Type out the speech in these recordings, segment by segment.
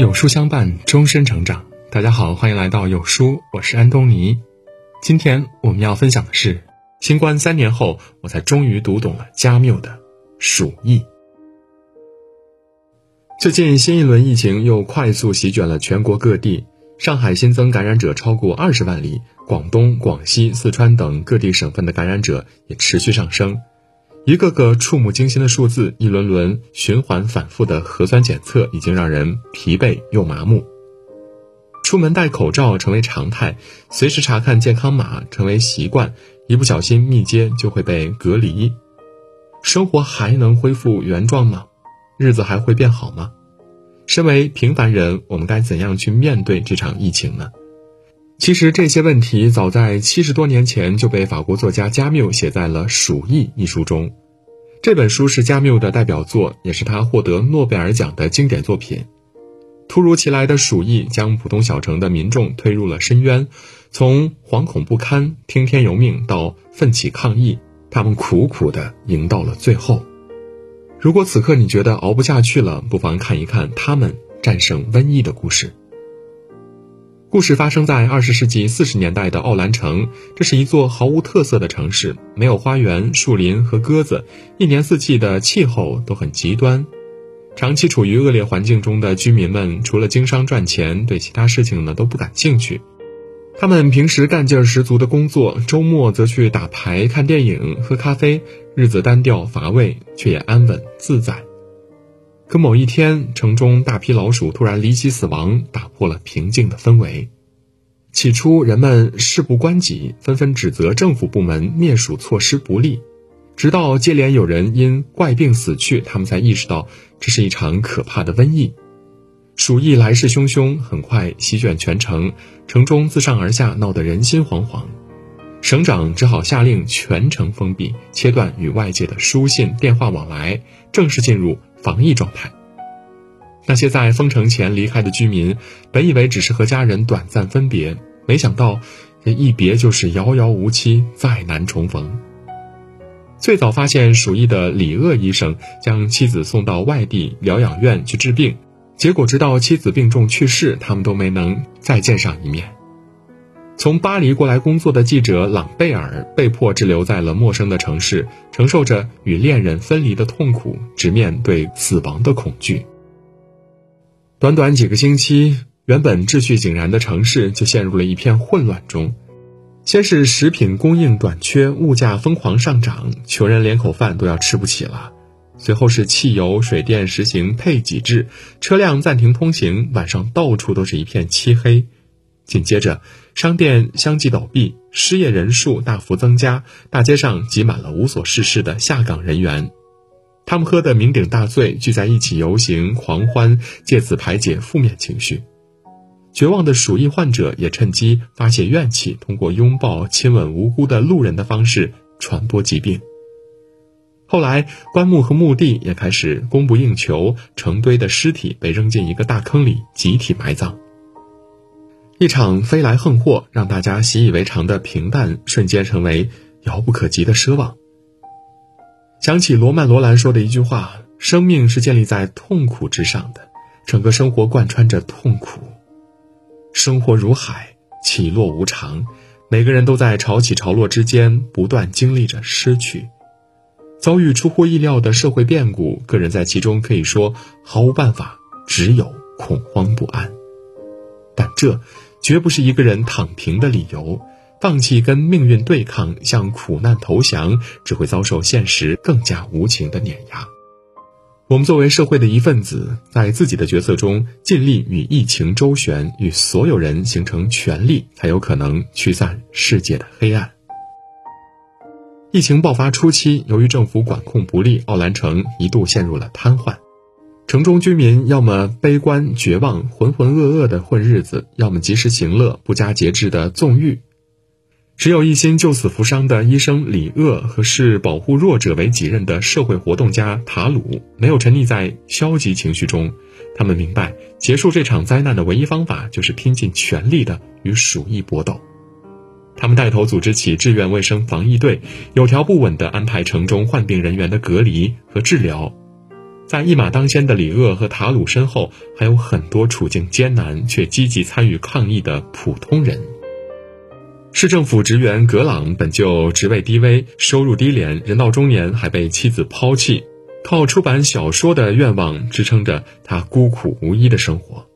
有书相伴，终身成长。大家好，欢迎来到有书，我是安东尼。今天我们要分享的是，新冠三年后，我才终于读懂了加缪的《鼠疫》。最近，新一轮疫情又快速席卷了全国各地，上海新增感染者超过二十万例，广东、广西、四川等各地省份的感染者也持续上升。一个个触目惊心的数字，一轮轮循环反复的核酸检测，已经让人疲惫又麻木。出门戴口罩成为常态，随时查看健康码成为习惯，一不小心密接就会被隔离。生活还能恢复原状吗？日子还会变好吗？身为平凡人，我们该怎样去面对这场疫情呢？其实这些问题早在七十多年前就被法国作家加缪写在了《鼠疫》一书中。这本书是加缪的代表作，也是他获得诺贝尔奖的经典作品。突如其来的鼠疫将普通小城的民众推入了深渊，从惶恐不堪、听天由命到奋起抗议，他们苦苦地赢到了最后。如果此刻你觉得熬不下去了，不妨看一看他们战胜瘟疫的故事。故事发生在二十世纪四十年代的奥兰城，这是一座毫无特色的城市，没有花园、树林和鸽子，一年四季的气候都很极端。长期处于恶劣环境中的居民们，除了经商赚钱，对其他事情呢都不感兴趣。他们平时干劲十足的工作，周末则去打牌、看电影、喝咖啡，日子单调乏味，却也安稳自在。可某一天，城中大批老鼠突然离奇死亡，打破了平静的氛围。起初，人们事不关己，纷纷指责政府部门灭鼠措施不力。直到接连有人因怪病死去，他们才意识到这是一场可怕的瘟疫。鼠疫来势汹汹，很快席卷全城，城中自上而下闹得人心惶惶。省长只好下令全城封闭，切断与外界的书信、电话往来，正式进入。防疫状态。那些在封城前离开的居民，本以为只是和家人短暂分别，没想到这一别就是遥遥无期，再难重逢。最早发现鼠疫的李鄂医生，将妻子送到外地疗养院去治病，结果直到妻子病重去世，他们都没能再见上一面。从巴黎过来工作的记者朗贝尔被迫滞留在了陌生的城市，承受着与恋人分离的痛苦，直面对死亡的恐惧。短短几个星期，原本秩序井然的城市就陷入了一片混乱中。先是食品供应短缺，物价疯狂上涨，穷人连口饭都要吃不起了。随后是汽油、水电实行配给制，车辆暂停通行，晚上到处都是一片漆黑。紧接着，商店相继倒闭，失业人数大幅增加，大街上挤满了无所事事的下岗人员。他们喝得酩酊大醉，聚在一起游行狂欢，借此排解负面情绪。绝望的鼠疫患者也趁机发泄怨气，通过拥抱、亲吻无辜的路人的方式传播疾病。后来，棺木和墓地也开始供不应求，成堆的尸体被扔进一个大坑里，集体埋葬。一场飞来横祸，让大家习以为常的平淡瞬间成为遥不可及的奢望。想起罗曼·罗兰说的一句话：“生命是建立在痛苦之上的，整个生活贯穿着痛苦。生活如海，起落无常，每个人都在潮起潮落之间不断经历着失去，遭遇出乎意料的社会变故，个人在其中可以说毫无办法，只有恐慌不安。但这。”绝不是一个人躺平的理由，放弃跟命运对抗，向苦难投降，只会遭受现实更加无情的碾压。我们作为社会的一份子，在自己的角色中尽力与疫情周旋，与所有人形成权力，才有可能驱散世界的黑暗。疫情爆发初期，由于政府管控不力，奥兰城一度陷入了瘫痪。城中居民要么悲观绝望、浑浑噩噩的混日子，要么及时行乐、不加节制的纵欲。只有一心救死扶伤的医生李鄂和视保护弱者为己任的社会活动家塔鲁，没有沉溺在消极情绪中。他们明白，结束这场灾难的唯一方法就是拼尽全力的与鼠疫搏斗。他们带头组织起志愿卫生防疫队，有条不紊地安排城中患病人员的隔离和治疗。在一马当先的李鄂和塔鲁身后，还有很多处境艰难却积极参与抗疫的普通人。市政府职员格朗本就职位低微、收入低廉，人到中年还被妻子抛弃，靠出版小说的愿望支撑着他孤苦无依的生活。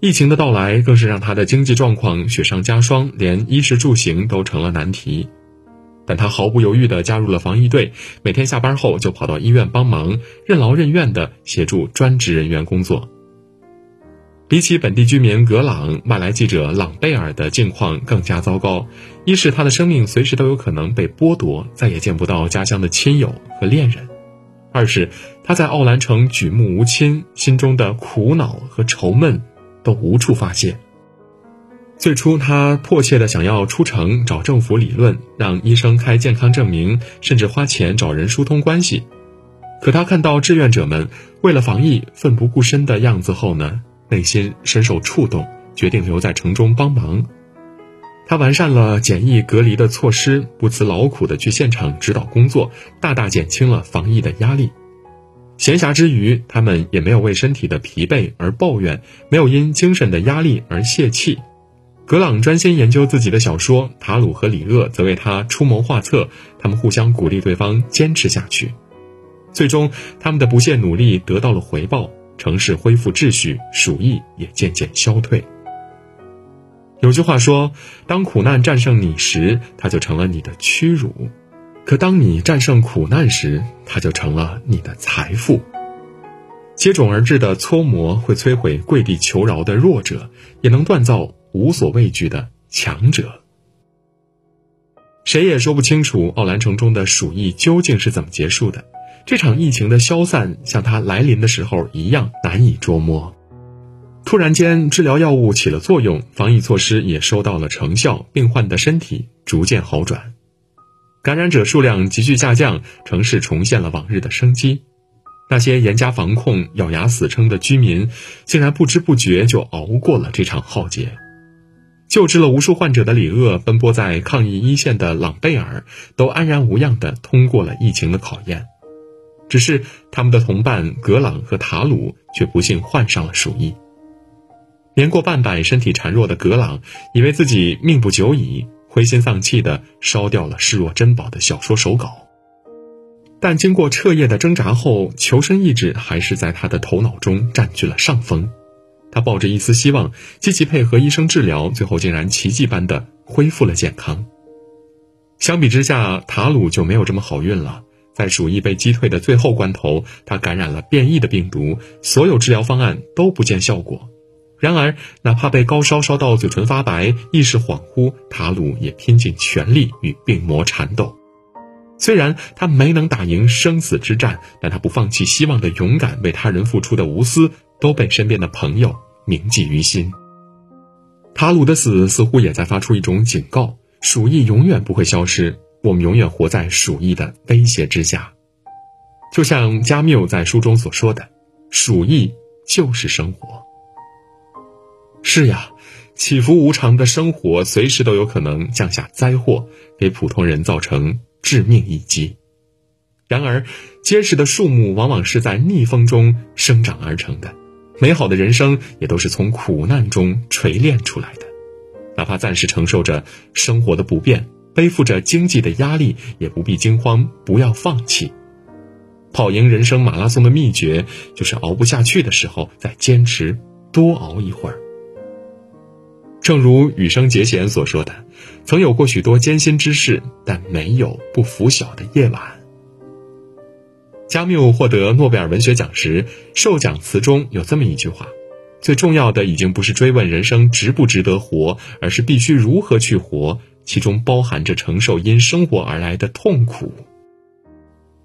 疫情的到来更是让他的经济状况雪上加霜，连衣食住行都成了难题。但他毫不犹豫地加入了防疫队，每天下班后就跑到医院帮忙，任劳任怨地协助专职人员工作。比起本地居民格朗，外来记者朗贝尔的境况更加糟糕。一是他的生命随时都有可能被剥夺，再也见不到家乡的亲友和恋人；二是他在奥兰城举目无亲，心中的苦恼和愁闷都无处发泄。最初，他迫切地想要出城找政府理论，让医生开健康证明，甚至花钱找人疏通关系。可他看到志愿者们为了防疫奋不顾身的样子后呢？内心深受触动，决定留在城中帮忙。他完善了检疫隔离的措施，不辞劳苦地去现场指导工作，大大减轻了防疫的压力。闲暇之余，他们也没有为身体的疲惫而抱怨，没有因精神的压力而泄气。格朗专心研究自己的小说，塔鲁和李厄则为他出谋划策，他们互相鼓励对方坚持下去。最终，他们的不懈努力得到了回报。城市恢复秩序，鼠疫也渐渐消退。有句话说：“当苦难战胜你时，它就成了你的屈辱；可当你战胜苦难时，它就成了你的财富。”接踵而至的搓磨会摧毁跪地求饶的弱者，也能锻造无所畏惧的强者。谁也说不清楚奥兰城中的鼠疫究竟是怎么结束的。这场疫情的消散，像它来临的时候一样难以捉摸。突然间，治疗药物起了作用，防疫措施也收到了成效，病患的身体逐渐好转，感染者数量急剧下降，城市重现了往日的生机。那些严加防控、咬牙死撑的居民，竟然不知不觉就熬过了这场浩劫。救治了无数患者的李鄂，奔波在抗疫一线的朗贝尔，都安然无恙地通过了疫情的考验。只是他们的同伴格朗和塔鲁却不幸患上了鼠疫。年过半百、身体孱弱的格朗以为自己命不久矣，灰心丧气地烧掉了视若珍宝的小说手稿。但经过彻夜的挣扎后，求生意志还是在他的头脑中占据了上风。他抱着一丝希望，积极配合医生治疗，最后竟然奇迹般的恢复了健康。相比之下，塔鲁就没有这么好运了。在鼠疫被击退的最后关头，他感染了变异的病毒，所有治疗方案都不见效果。然而，哪怕被高烧烧到嘴唇发白、意识恍惚，塔鲁也拼尽全力与病魔缠斗。虽然他没能打赢生死之战，但他不放弃希望的勇敢、为他人付出的无私，都被身边的朋友铭记于心。塔鲁的死似乎也在发出一种警告：鼠疫永远不会消失。我们永远活在鼠疫的威胁之下，就像加缪在书中所说的：“鼠疫就是生活。”是呀，起伏无常的生活随时都有可能降下灾祸，给普通人造成致命一击。然而，结实的树木往往是在逆风中生长而成的，美好的人生也都是从苦难中锤炼出来的。哪怕暂时承受着生活的不便。背负着经济的压力，也不必惊慌，不要放弃。跑赢人生马拉松的秘诀，就是熬不下去的时候再坚持多熬一会儿。正如羽生结弦所说的：“曾有过许多艰辛之事，但没有不拂晓的夜晚。”加缪获得诺贝尔文学奖时，授奖词中有这么一句话：“最重要的已经不是追问人生值不值得活，而是必须如何去活。”其中包含着承受因生活而来的痛苦。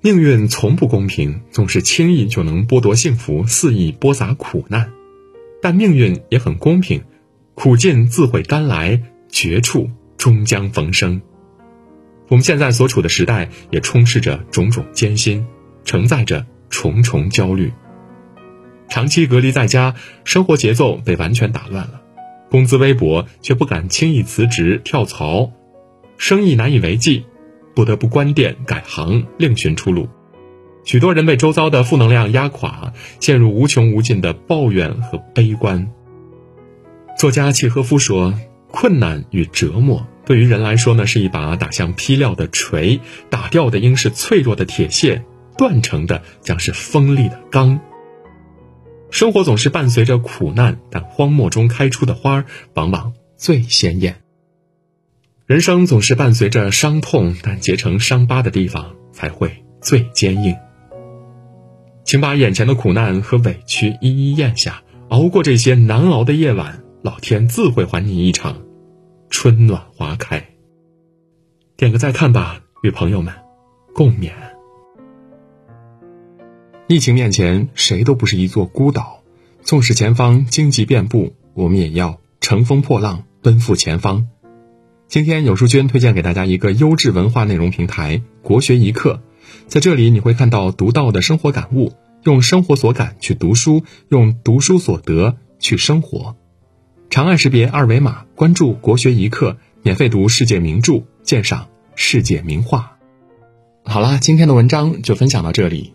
命运从不公平，总是轻易就能剥夺幸福，肆意播撒苦难。但命运也很公平，苦尽自会甘来，绝处终将逢生。我们现在所处的时代也充斥着种种艰辛，承载着重重焦虑。长期隔离在家，生活节奏被完全打乱了。工资微薄，却不敢轻易辞职跳槽，生意难以为继，不得不关店改行，另寻出路。许多人被周遭的负能量压垮，陷入无穷无尽的抱怨和悲观。作家契诃夫说：“困难与折磨对于人来说呢，是一把打向劈料的锤，打掉的应是脆弱的铁屑，断成的将是锋利的钢。生活总是伴随着苦难，但荒漠中开出的花儿往往最鲜艳。人生总是伴随着伤痛，但结成伤疤的地方才会最坚硬。”请把眼前的苦难和委屈一一咽下，熬过这些难熬的夜晚，老天自会还你一场春暖花开。点个再看吧，与朋友们共勉。疫情面前，谁都不是一座孤岛，纵使前方荆棘遍布，我们也要乘风破浪，奔赴前方。今天有书君推荐给大家一个优质文化内容平台——国学一课。在这里，你会看到独到的生活感悟，用生活所感去读书，用读书所得去生活。长按识别二维码，关注“国学一课”，免费读世界名著，鉴赏世界名画。好啦，今天的文章就分享到这里。